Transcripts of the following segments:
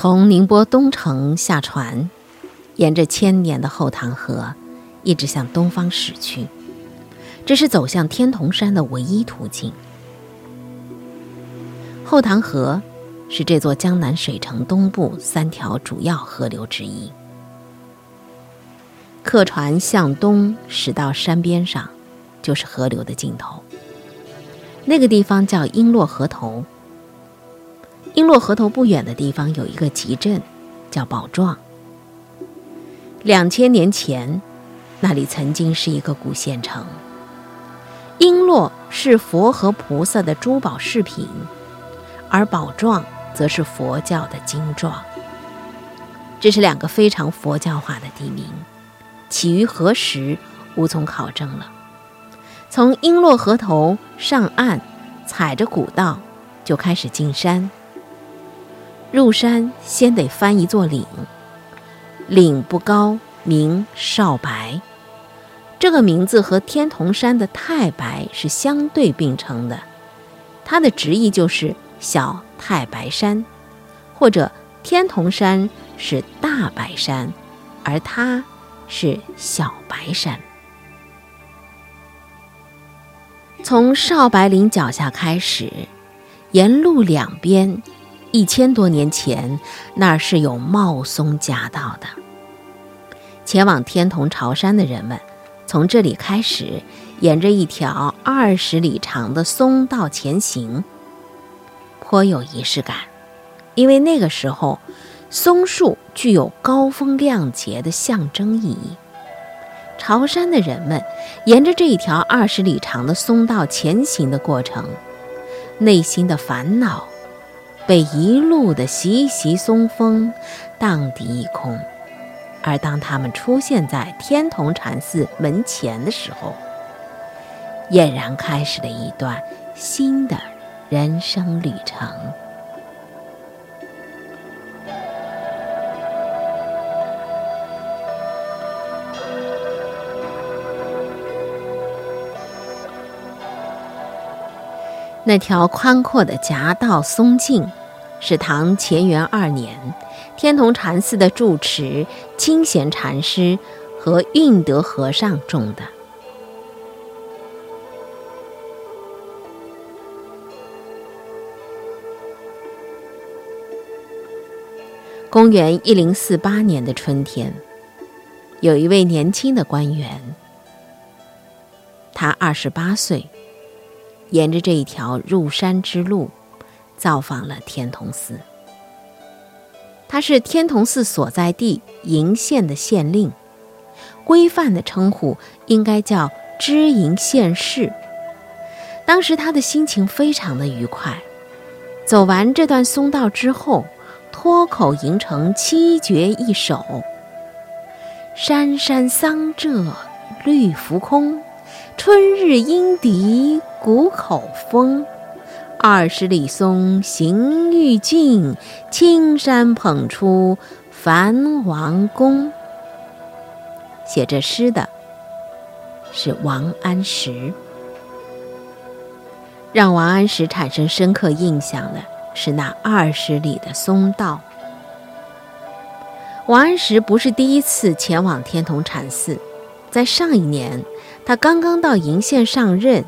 从宁波东城下船，沿着千年的后塘河，一直向东方驶去。这是走向天童山的唯一途径。后塘河是这座江南水城东部三条主要河流之一。客船向东驶到山边上，就是河流的尽头。那个地方叫璎珞河头。璎珞河头不远的地方有一个集镇，叫宝壮。两千年前，那里曾经是一个古县城。璎珞是佛和菩萨的珠宝饰品，而宝幢则是佛教的经幢。这是两个非常佛教化的地名，起于何时无从考证了。从璎珞河头上岸，踩着古道就开始进山。入山先得翻一座岭，岭不高，名少白。这个名字和天童山的太白是相对并称的，它的直译就是小太白山，或者天童山是大白山，而它是小白山。从少白岭脚下开始，沿路两边，一千多年前那儿是有茂松夹道的，前往天童朝山的人们。从这里开始，沿着一条二十里长的松道前行，颇有仪式感。因为那个时候，松树具有高风亮节的象征意义。朝山的人们沿着这一条二十里长的松道前行的过程，内心的烦恼被一路的习习松风荡涤一空。而当他们出现在天童禅寺门前的时候，俨然开始了一段新的人生旅程。那条宽阔的夹道松径，是唐乾元二年。天童禅寺的住持清闲禅师和运德和尚种的。公元一零四八年的春天，有一位年轻的官员，他二十八岁，沿着这一条入山之路，造访了天童寺。他是天童寺所在地鄞县的县令，规范的称呼应该叫知鄞县事。当时他的心情非常的愉快，走完这段松道之后，脱口吟成七绝一首：“山山桑柘绿浮空，春日莺啼谷口风。”二十里松行欲尽，青山捧出樊王宫。写这诗的是王安石。让王安石产生深刻印象的是那二十里的松道。王安石不是第一次前往天童禅寺，在上一年，他刚刚到鄞县上任。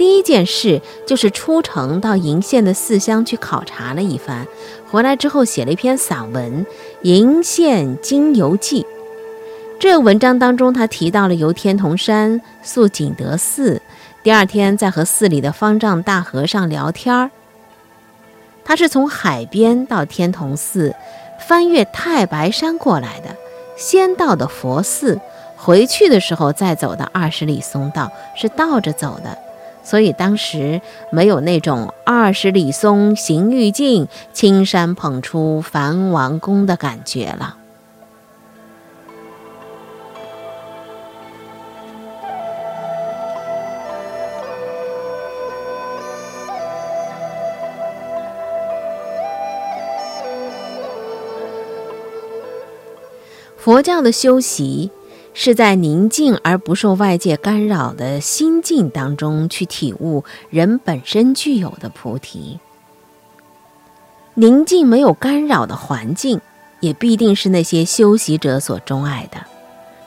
第一件事就是出城到鄞县的四乡去考察了一番，回来之后写了一篇散文《鄞县经游记》。这文章当中，他提到了游天童山、宿景德寺，第二天再和寺里的方丈大和尚聊天儿。他是从海边到天童寺，翻越太白山过来的，先到的佛寺，回去的时候再走的二十里松道，是倒着走的。所以当时没有那种“二十里松行欲尽，青山捧出樊王宫”的感觉了。佛教的修习。是在宁静而不受外界干扰的心境当中去体悟人本身具有的菩提。宁静没有干扰的环境，也必定是那些修习者所钟爱的。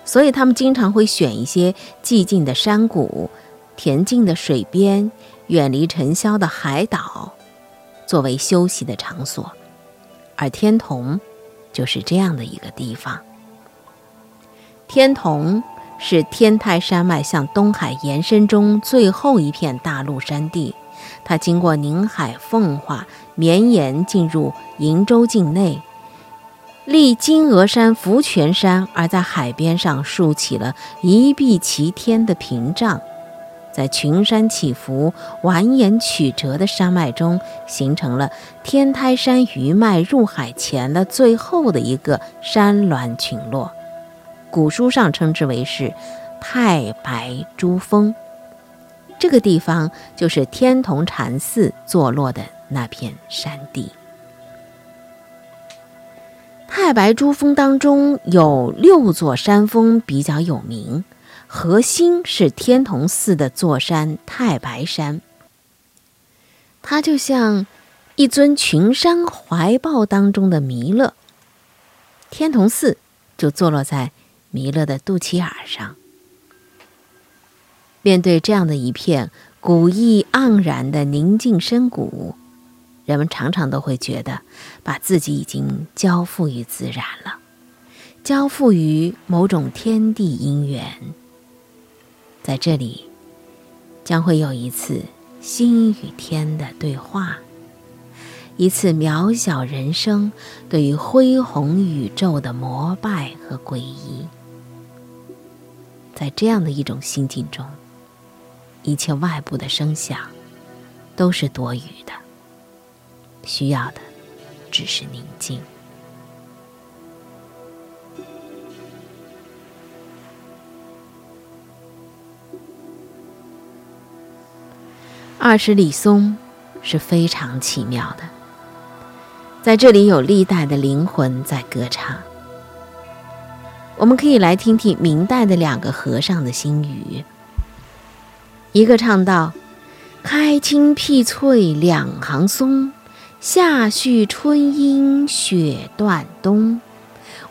所以，他们经常会选一些寂静的山谷、恬静的水边、远离尘嚣的海岛，作为休息的场所。而天童，就是这样的一个地方。天童是天台山脉向东海延伸中最后一片大陆山地，它经过宁海、奉化，绵延进入瀛洲境内。立金峨山、福泉山，而在海边上竖起了一碧齐天的屏障，在群山起伏、蜿蜒曲折的山脉中，形成了天台山余脉入海前的最后的一个山峦群落。古书上称之为是太白珠峰。这个地方就是天童禅寺坐落的那片山地。太白珠峰当中有六座山峰比较有名，核心是天童寺的座山太白山。它就像一尊群山怀抱当中的弥勒，天童寺就坐落在弥勒的肚脐眼上。面对这样的一片古意盎然的宁静深谷。人们常常都会觉得，把自己已经交付于自然了，交付于某种天地因缘。在这里，将会有一次心与天的对话，一次渺小人生对于恢宏宇宙的膜拜和皈依。在这样的一种心境中，一切外部的声响都是多余的。需要的只是宁静。二十里松是非常奇妙的，在这里有历代的灵魂在歌唱。我们可以来听听明代的两个和尚的心语，一个唱道：“开青辟翠两行松。”夏续春阴雪断冬，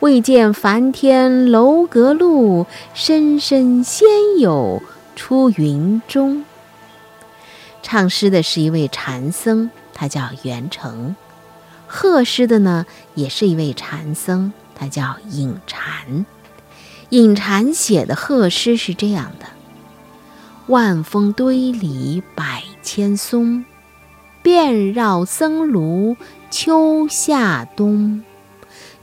未见梵天楼阁路，深深仙友出云中。唱诗的是一位禅僧，他叫元成；贺诗的呢，也是一位禅僧，他叫隐禅。隐禅写的贺诗是这样的：万峰堆里百千松。遍绕僧庐秋夏冬，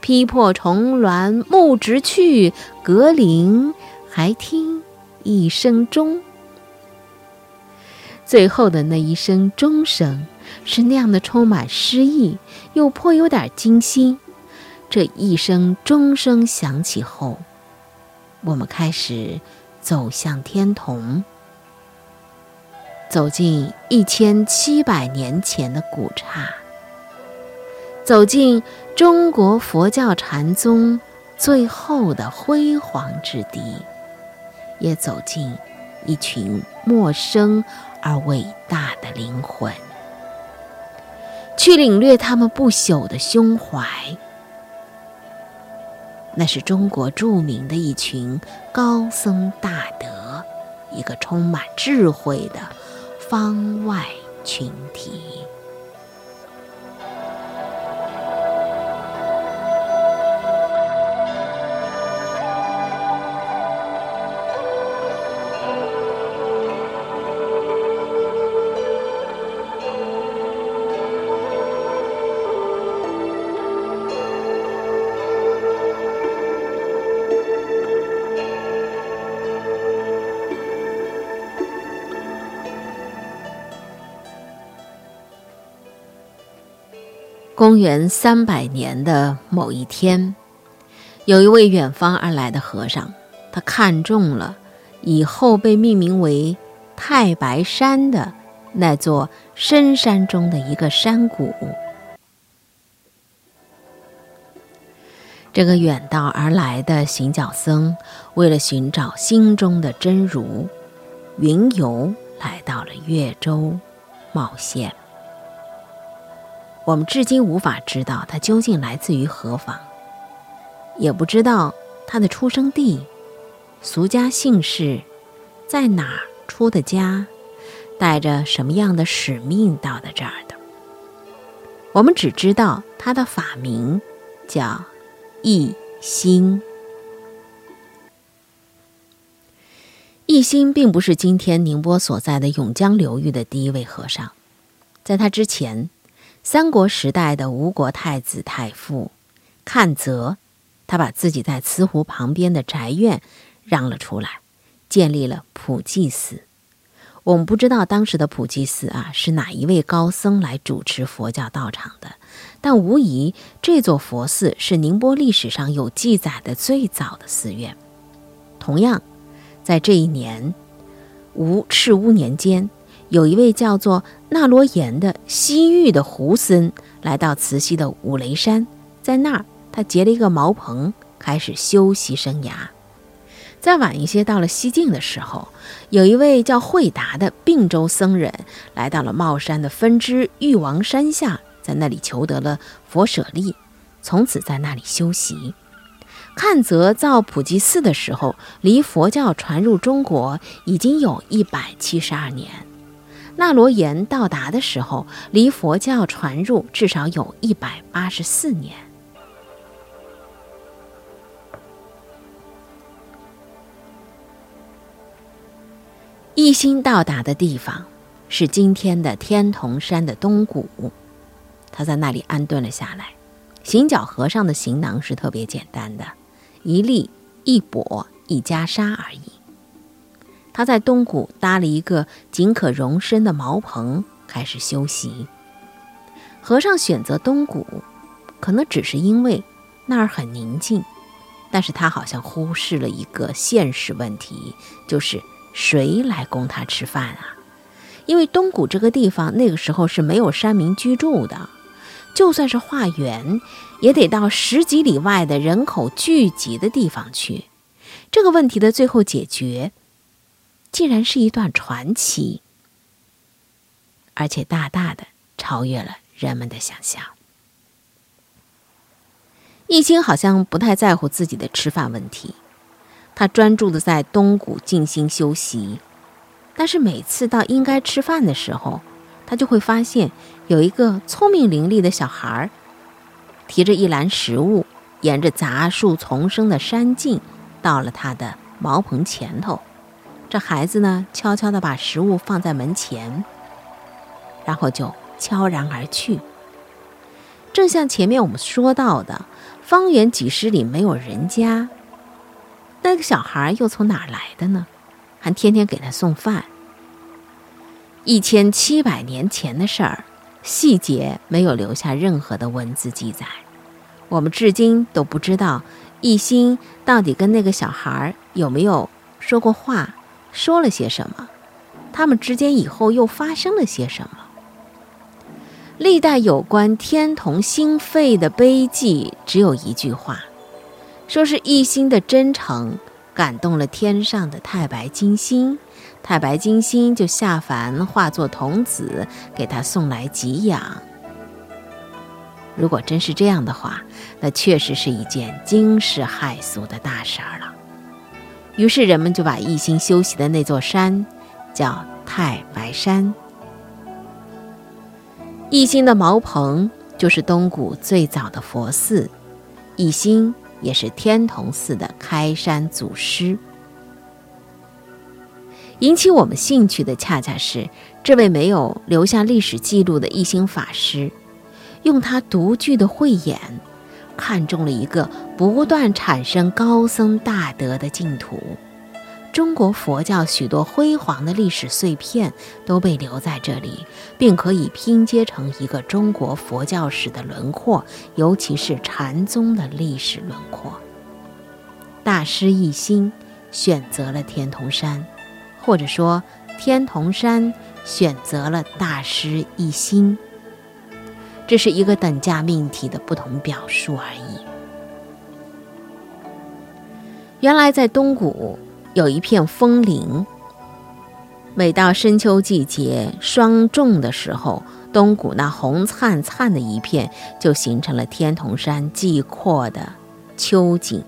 劈破重峦木直去，隔林还听一声钟。最后的那一声钟声是那样的充满诗意，又颇有点惊心。这一声钟声响起后，我们开始走向天童。走进一千七百年前的古刹，走进中国佛教禅宗最后的辉煌之地，也走进一群陌生而伟大的灵魂，去领略他们不朽的胸怀。那是中国著名的一群高僧大德，一个充满智慧的。方外群体。公元三百年的某一天，有一位远方而来的和尚，他看中了以后被命名为太白山的那座深山中的一个山谷。这个远道而来的行脚僧，为了寻找心中的真如，云游来到了越州茂县。我们至今无法知道他究竟来自于何方，也不知道他的出生地、俗家姓氏，在哪儿出的家，带着什么样的使命到的这儿的。我们只知道他的法名叫一心。一心并不是今天宁波所在的永江流域的第一位和尚，在他之前。三国时代的吴国太子太傅阚泽，他把自己在慈湖旁边的宅院让了出来，建立了普济寺。我们不知道当时的普济寺啊是哪一位高僧来主持佛教道场的，但无疑这座佛寺是宁波历史上有记载的最早的寺院。同样，在这一年，吴赤乌年间。有一位叫做那罗延的西域的胡僧来到慈溪的五雷山，在那儿他结了一个茅棚，开始修习生涯。再晚一些，到了西晋的时候，有一位叫慧达的并州僧人来到了茂山的分支玉王山下，在那里求得了佛舍利，从此在那里修习。看则造普济寺的时候，离佛教传入中国已经有一百七十二年。那罗延到达的时候，离佛教传入至少有一百八十四年。一心到达的地方是今天的天童山的东谷，他在那里安顿了下来。行脚和尚的行囊是特别简单的，一粒、一钵、一袈裟而已。他在东谷搭了一个仅可容身的茅棚，开始修习。和尚选择东谷，可能只是因为那儿很宁静，但是他好像忽视了一个现实问题，就是谁来供他吃饭啊？因为东谷这个地方那个时候是没有山民居住的，就算是化缘，也得到十几里外的人口聚集的地方去。这个问题的最后解决。竟然是一段传奇，而且大大的超越了人们的想象。易清好像不太在乎自己的吃饭问题，他专注的在东谷静心修习。但是每次到应该吃饭的时候，他就会发现有一个聪明伶俐的小孩儿，提着一篮食物，沿着杂树丛生的山径，到了他的茅棚前头。这孩子呢，悄悄地把食物放在门前，然后就悄然而去。正像前面我们说到的，方圆几十里没有人家，那个小孩又从哪儿来的呢？还天天给他送饭。一千七百年前的事儿，细节没有留下任何的文字记载，我们至今都不知道一心到底跟那个小孩有没有说过话。说了些什么？他们之间以后又发生了些什么？历代有关天童心肺的碑记只有一句话，说是一心的真诚感动了天上的太白金星，太白金星就下凡化作童子，给他送来给养。如果真是这样的话，那确实是一件惊世骇俗的大事儿了。于是人们就把一心修习的那座山叫太白山。一心的茅棚就是东谷最早的佛寺，一心也是天童寺的开山祖师。引起我们兴趣的恰恰是这位没有留下历史记录的一心法师，用他独具的慧眼。看中了一个不断产生高僧大德的净土，中国佛教许多辉煌的历史碎片都被留在这里，并可以拼接成一个中国佛教史的轮廓，尤其是禅宗的历史轮廓。大师一心选择了天童山，或者说天童山选择了大师一心。这是一个等价命题的不同表述而已。原来在东谷有一片枫林，每到深秋季节霜重的时候，东谷那红灿灿的一片，就形成了天童山寂阔的秋景。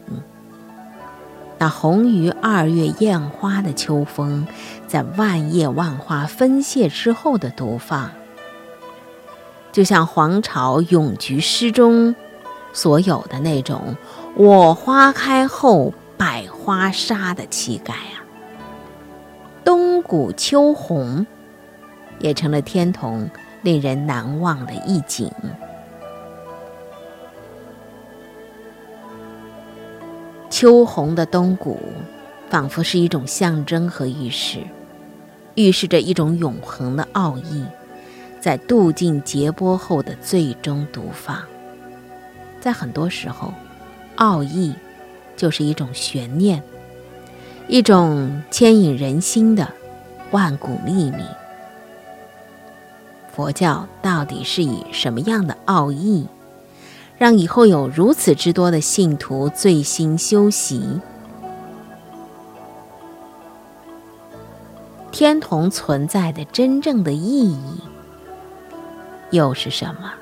那红于二月艳花的秋风，在万叶万花分谢之后的独放，就像黄巢咏菊诗中所有的那种“我花开后百花杀”的气概啊。东谷秋红，也成了天童。令人难忘的一景。秋红的东谷，仿佛是一种象征和预示，预示着一种永恒的奥义，在渡尽劫波后的最终独放。在很多时候，奥义就是一种悬念，一种牵引人心的万古秘密。佛教到底是以什么样的奥义，让以后有如此之多的信徒醉心修习？天童存在的真正的意义又是什么？